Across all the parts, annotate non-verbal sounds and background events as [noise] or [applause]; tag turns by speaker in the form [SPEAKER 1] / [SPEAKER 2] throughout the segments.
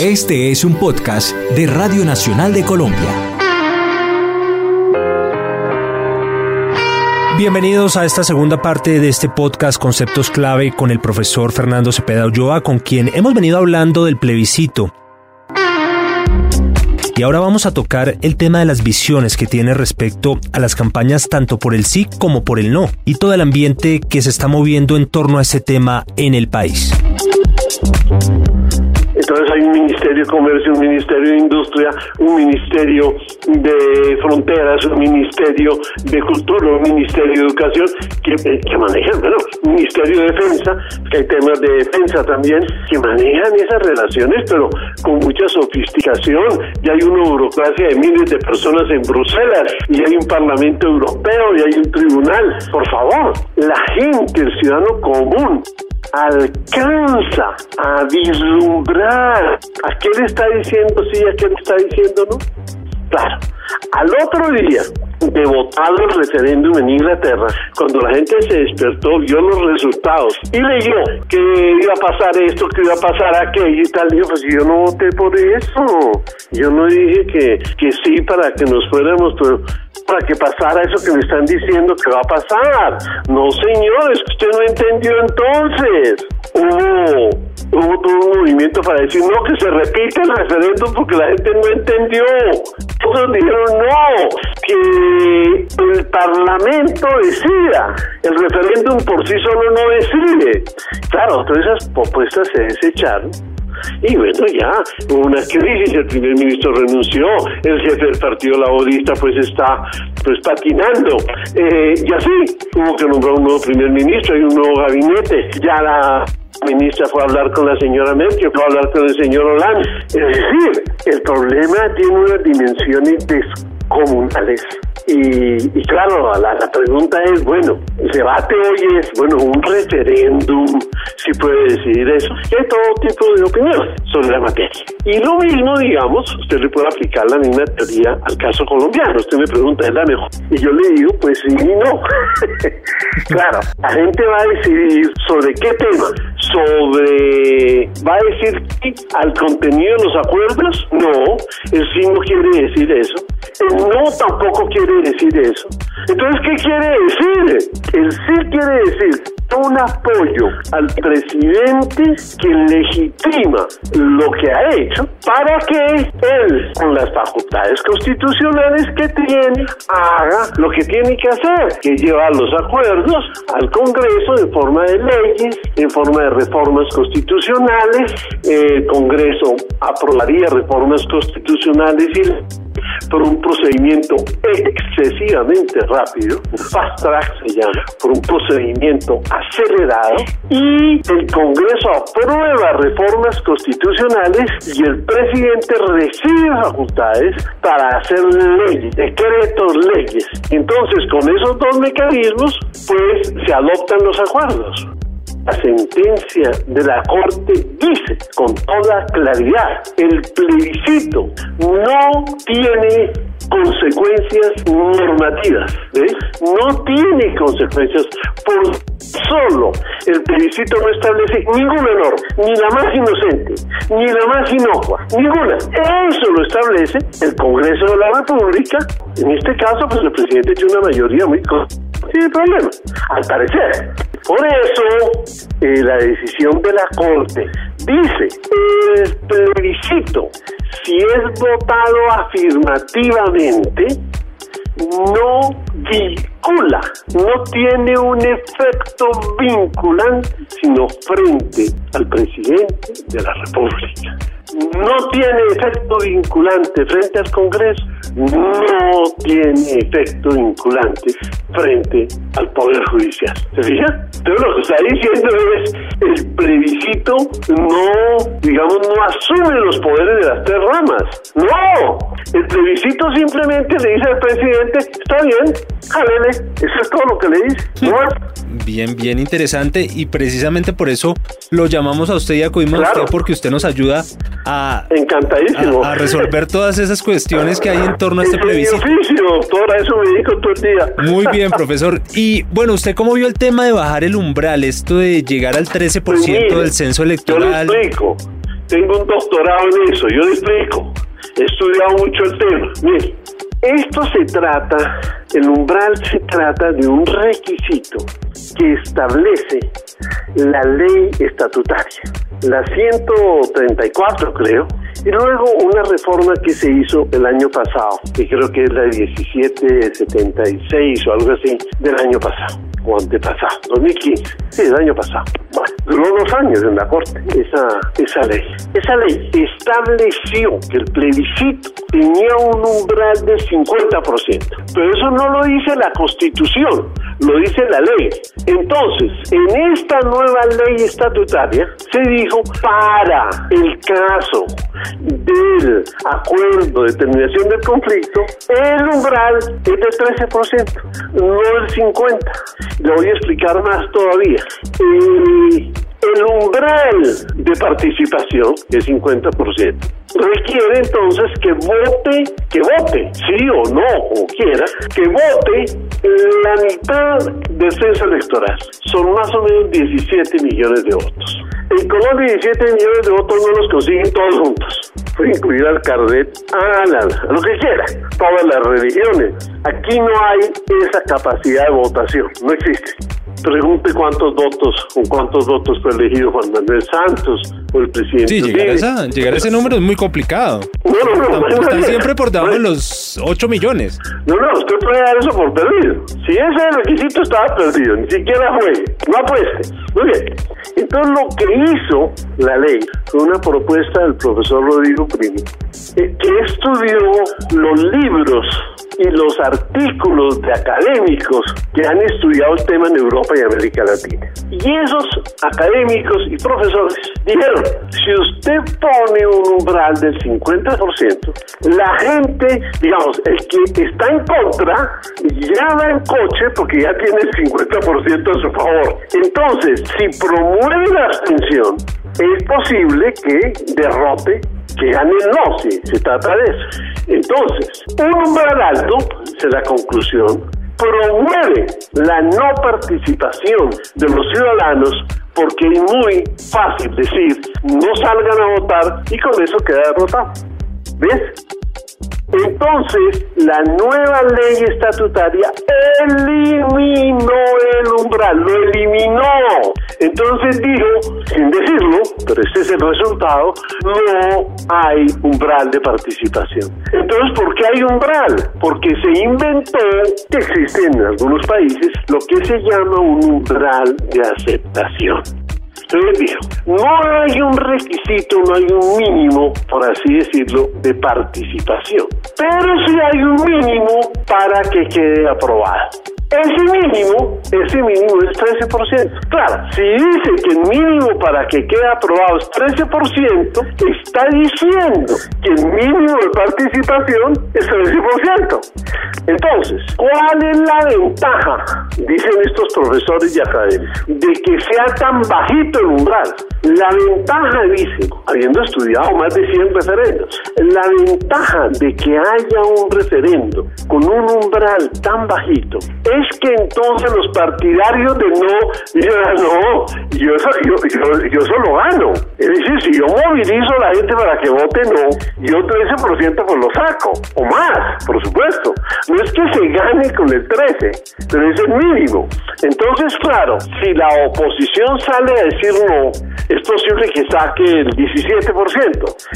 [SPEAKER 1] Este es un podcast de Radio Nacional de Colombia. Bienvenidos a esta segunda parte de este podcast Conceptos Clave con el profesor Fernando Cepeda Ulloa, con quien hemos venido hablando del plebiscito. Y ahora vamos a tocar el tema de las visiones que tiene respecto a las campañas tanto por el sí como por el no, y todo el ambiente que se está moviendo en torno a ese tema en el país.
[SPEAKER 2] Entonces hay un Ministerio de Comercio, un Ministerio de Industria, un Ministerio de Fronteras, un Ministerio de Cultura, un Ministerio de Educación que, que manejan, bueno, un Ministerio de Defensa, que hay temas de defensa también, que manejan esas relaciones, pero con mucha sofisticación. Ya hay una burocracia de miles de personas en Bruselas, y hay un Parlamento Europeo, y hay un tribunal. Por favor, la gente, el ciudadano común, alcanza a vislumbrar a qué le está diciendo sí, a qué le está diciendo no. Claro, al otro día de votado el referéndum en Inglaterra, cuando la gente se despertó, vio los resultados y leyó que iba a pasar esto, que iba a pasar aquello y tal, dijo, pues yo no voté por eso. Yo no dije que, que sí para que nos fuéramos, para que pasara eso que me están diciendo que va a pasar. No, señores, usted no entendió entonces. Hubo, hubo todo un movimiento para decir, no, que se repita el referéndum porque la gente no entendió. Todos dijeron, no, que el Parlamento decida. El referéndum por sí solo no decide. Claro, todas esas propuestas se desecharon y bueno, ya hubo una crisis, el primer ministro renunció, el jefe del partido laborista pues está pues patinando. Eh, y así hubo que nombrar un nuevo primer ministro y un nuevo gabinete. Ya la ministra fue a hablar con la señora Merkel, fue a hablar con el señor Hollande. Es decir, el problema tiene unas dimensiones descomunales. Y, claro, la, pregunta es, bueno, el debate hoy es, bueno, un referéndum, si puede decidir eso. Hay todo tipo de opiniones sobre la materia. Y lo mismo, digamos, usted le puede aplicar la misma teoría al caso colombiano. Usted me pregunta, ¿es la mejor? Y yo le digo, pues sí y no. [laughs] claro, la gente va a decidir sobre qué tema. Sobre, ¿va a decir sí al contenido de los acuerdos? No, el sí no quiere decir eso. El no tampoco quiere decir eso. Entonces, ¿qué quiere decir? El sí quiere decir un apoyo al presidente que legitima lo que ha hecho para que él, con las facultades constitucionales que tiene, haga lo que tiene que hacer, que llevar los acuerdos al Congreso en forma de leyes, en forma de reformas constitucionales. El Congreso aprobaría reformas constitucionales y por un procedimiento excesivamente rápido, fast track se llama, por un procedimiento acelerado, y el Congreso aprueba reformas constitucionales y el presidente recibe facultades para hacer leyes, decretos, leyes. Entonces, con esos dos mecanismos, pues se adoptan los acuerdos. La sentencia de la Corte dice con toda claridad, el plebiscito no tiene consecuencias normativas, ¿ves? No tiene consecuencias por solo el plebiscito no establece ninguna norma, ni la más inocente, ni la más inocua, ninguna. Eso lo establece el Congreso de la República. En este caso, pues el presidente tiene una mayoría muy sin problema, al parecer. Por eso, eh, la decisión de la Corte dice, el plebiscito, si es votado afirmativamente, no vincula, no tiene un efecto vinculante, sino frente al presidente de la República. No tiene efecto vinculante frente al Congreso, no tiene efecto vinculante frente al Poder Judicial. ¿Se fija? Entonces lo que está diciendo es, el plebiscito no, digamos, no asume los poderes de las tres ramas. No, el plebiscito simplemente le dice al presidente, está bien, jálele, eso es todo lo que le dice.
[SPEAKER 1] Bien, bien interesante y precisamente por eso lo llamamos a usted y acudimos a usted porque usted nos ayuda a,
[SPEAKER 2] Encantadísimo.
[SPEAKER 1] A, resolver todas esas cuestiones que hay en torno a este plebiscito.
[SPEAKER 2] oficio, doctora, eso me dedico todo el día.
[SPEAKER 1] Muy bien, profesor. Y bueno, ¿usted cómo vio el tema de bajar el umbral, esto de llegar al 13% pues del censo electoral?
[SPEAKER 2] Yo le explico. tengo un doctorado en eso, yo le explico. He estudiado mucho el tema. Mire, esto se trata, el umbral se trata de un requisito que establece la ley estatutaria, la 134 creo, y luego una reforma que se hizo el año pasado, que creo que es la 1776 o algo así del año pasado o antepasado, 2015, sí, el año pasado. Bueno, duró unos años en la Corte. Esa, esa ley. Esa ley estableció que el plebiscito tenía un umbral del 50%, pero eso no lo dice la Constitución, lo dice la ley. Entonces, en esta nueva ley estatutaria se dijo para el caso del acuerdo de terminación del conflicto, el umbral es del 13%, no el 50%. Le voy a explicar más todavía. El umbral de participación, es 50%, requiere entonces que vote, que vote, sí o no, como quiera, que vote la mitad del censo electoral. Son más o menos 17 millones de votos. En Colombia 17 millones de votos no los consiguen todos juntos. Puede incluir al Cardet, a, a lo que quiera, todas las religiones. Aquí no hay esa capacidad de votación, no existe. Pregunte cuántos votos o cuántos votos fue elegido Juan Manuel Santos o el presidente.
[SPEAKER 1] Sí, llegar a, ese número es muy complicado.
[SPEAKER 2] No, no, no.
[SPEAKER 1] Están, siempre por debajo de los 8 millones.
[SPEAKER 2] No, no, usted puede dar eso por perdido. Si ese requisito estaba perdido, ni siquiera juegue, no apueste. Muy bien. Entonces lo que hizo la ley fue una propuesta del profesor Rodrigo Primo, eh, que estudió los libros y los artículos de académicos que han estudiado el tema en Europa y América Latina. Y esos académicos y profesores dijeron, si usted pone un umbral del 50%, la gente, digamos, el que está en contra, ya va en coche porque ya tiene el 50% a su favor. Entonces, si promueve la abstención, es posible que derrote que gane el no, si se trata de eso. Entonces, un umbral alto, es la conclusión, promueve la no participación de los ciudadanos porque es muy fácil decir no salgan a votar y con eso queda derrotado. ¿Ves? Entonces, la nueva ley estatutaria eliminó el umbral, lo eliminó. Entonces dijo, sin decirlo, pero este es el resultado, no hay umbral de participación. Entonces, ¿por qué hay umbral? Porque se inventó, que existe en algunos países, lo que se llama un umbral de aceptación. Entonces dijo, no hay un requisito, no hay un mínimo, por así decirlo, de participación, pero sí hay un mínimo para que quede aprobado. Ese mínimo, ese mínimo es 13%. Claro, si dice que el mínimo para que quede aprobado es 13%, está diciendo que el mínimo de participación es 13%. Entonces, ¿cuál es la ventaja, dicen estos profesores y académicos, de que sea tan bajito el umbral? La ventaja, dicen, habiendo estudiado más de 100 referendos, la ventaja de que haya un referendo con un umbral tan bajito es que entonces los partidarios de no ah, no, yo, yo, yo, solo gano. Es decir, si yo movilizo a la gente para que vote no, yo 13% pues lo saco, o más, por supuesto. No es que se gane con el 13, pero es el mínimo. Entonces, claro, si la oposición sale a decir no, es posible que saque el 17%.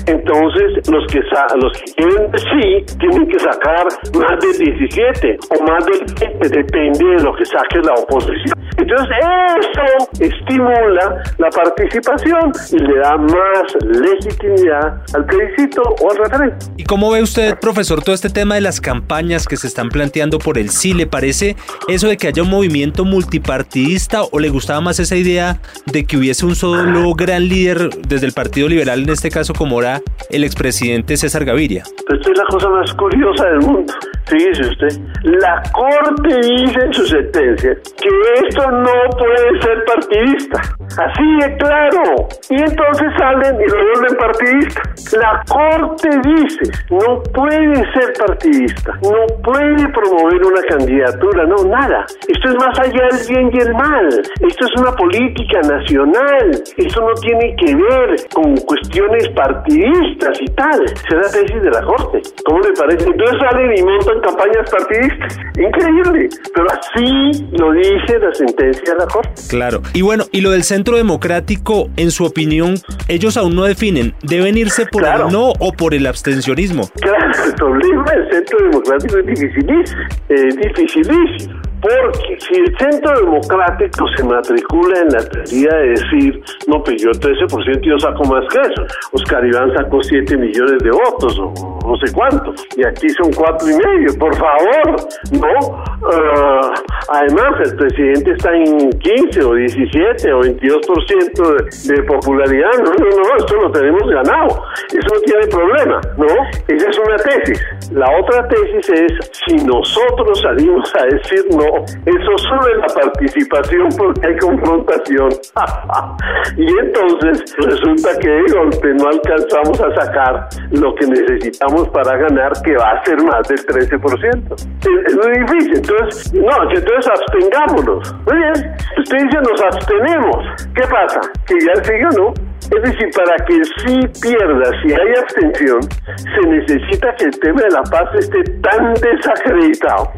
[SPEAKER 2] Entonces, los que, los que quieren sí tienen que sacar más del 17 o más del 20, depende de lo que saque la oposición. Entonces eso estimula la participación y le da más legitimidad al plebiscito o al referéndum.
[SPEAKER 1] ¿Y cómo ve usted, profesor, todo este tema de las campañas que se están planteando por el sí? ¿Le parece eso de que haya un movimiento multipartidista o le gustaba más esa idea de que hubiese un solo gran líder desde el Partido Liberal, en este caso como era el expresidente César Gaviria?
[SPEAKER 2] Esta es la cosa más curiosa del mundo. Fíjese usted, la Corte dice en su sentencia que esto no puede ser partidista. Así de claro. Y entonces salen y lo vuelven partidista. La Corte dice, no puede ser partidista, no puede promover una candidatura, no, nada. Esto es más allá del bien y el mal. Esto es una política nacional. Esto no tiene que ver con cuestiones partidistas y tal. Será tesis de la Corte. ¿Cómo le parece? Entonces salen y montan campañas partidistas. Increíble. Pero así lo dice la sentencia de la Corte.
[SPEAKER 1] Claro. Y bueno, y lo del centro democrático, en su opinión, ellos aún no definen. ¿Deben irse por el no o por el abstencionismo?
[SPEAKER 2] Claro, el problema del centro democrático es dificilísimo. Es dificilísimo. Porque si el centro democrático se matricula en la teoría de decir, no, pues yo 13% yo saco más que eso. Oscar Iván sacó 7 millones de votos, o no sé cuánto, y aquí son cuatro y medio, por favor, ¿no? Uh, además, el presidente está en 15 o 17 o 22% de, de popularidad. No, no, no, esto lo tenemos ganado. Eso no tiene problema, ¿no? Esa es una tesis. La otra tesis es, si nosotros salimos a decir no, eso sube la participación porque hay confrontación. [laughs] y entonces resulta que golpe no alcanzamos a sacar lo que necesitamos para ganar, que va a ser más del 13%. Es, muy difícil. Entonces, no, entonces abstengámonos. Muy bien. Usted dice nos abstenemos. ¿Qué pasa? Que ya o no. Es decir, para que sí pierda, si hay abstención, se necesita que el tema de la paz esté tan desacreditado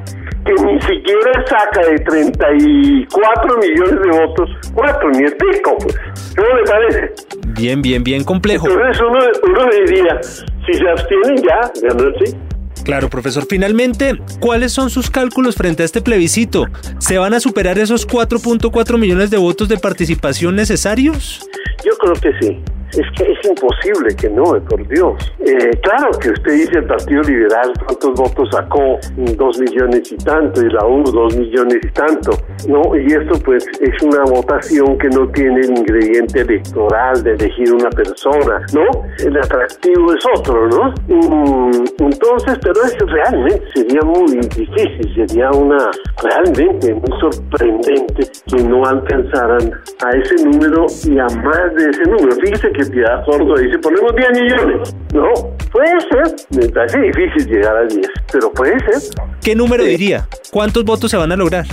[SPEAKER 2] que ni siquiera saca de 34 millones de votos, cuatro, ni el pico, pues. ¿Cómo le parece?
[SPEAKER 1] Bien, bien, bien complejo.
[SPEAKER 2] Entonces uno, uno diría, si se abstienen ya, ganó el sí.
[SPEAKER 1] Claro, profesor. Finalmente, ¿cuáles son sus cálculos frente a este plebiscito? ¿Se van a superar esos 4.4 millones de votos de participación necesarios?
[SPEAKER 2] Yo creo que sí. Es que es imposible que no, por Dios. Eh, claro que usted dice el Partido Liberal, ¿cuántos votos sacó? Dos millones y tanto, y la U dos millones y tanto, ¿no? Y esto pues es una votación que no tiene el ingrediente electoral de elegir una persona, ¿no? El atractivo es otro, ¿no? Mm, entonces, pero eso realmente sería muy difícil, sería una realmente muy sorprendente que no alcanzaran a ese número y a más de ese número. Fíjese que Piedad Córdoba dice, ponemos 10 millones. No, puede ser. Me parece difícil llegar a 10, pero puede ser.
[SPEAKER 1] ¿Qué número diría? ¿Cuántos votos se van a lograr?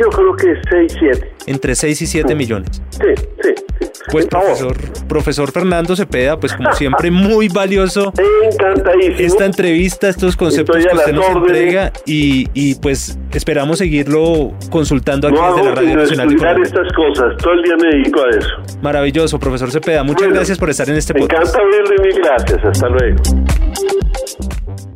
[SPEAKER 2] Yo creo que 6, 7.
[SPEAKER 1] Entre 6 y 7 millones.
[SPEAKER 2] Sí, sí.
[SPEAKER 1] Pues profesor, profesor Fernando Cepeda, pues como [laughs] siempre muy valioso
[SPEAKER 2] Encantadísimo.
[SPEAKER 1] esta entrevista, estos conceptos que usted nos
[SPEAKER 2] órdenes.
[SPEAKER 1] entrega y, y pues esperamos seguirlo consultando aquí
[SPEAKER 2] No
[SPEAKER 1] desde la Radio Nacional Colombia.
[SPEAKER 2] estas cosas. Todo el día me dedico a eso.
[SPEAKER 1] Maravilloso, profesor Cepeda. Muchas
[SPEAKER 2] Bueno,
[SPEAKER 1] gracias por estar en este
[SPEAKER 2] Me
[SPEAKER 1] podcast.
[SPEAKER 2] encanta oírle. Mil gracias. Hasta luego.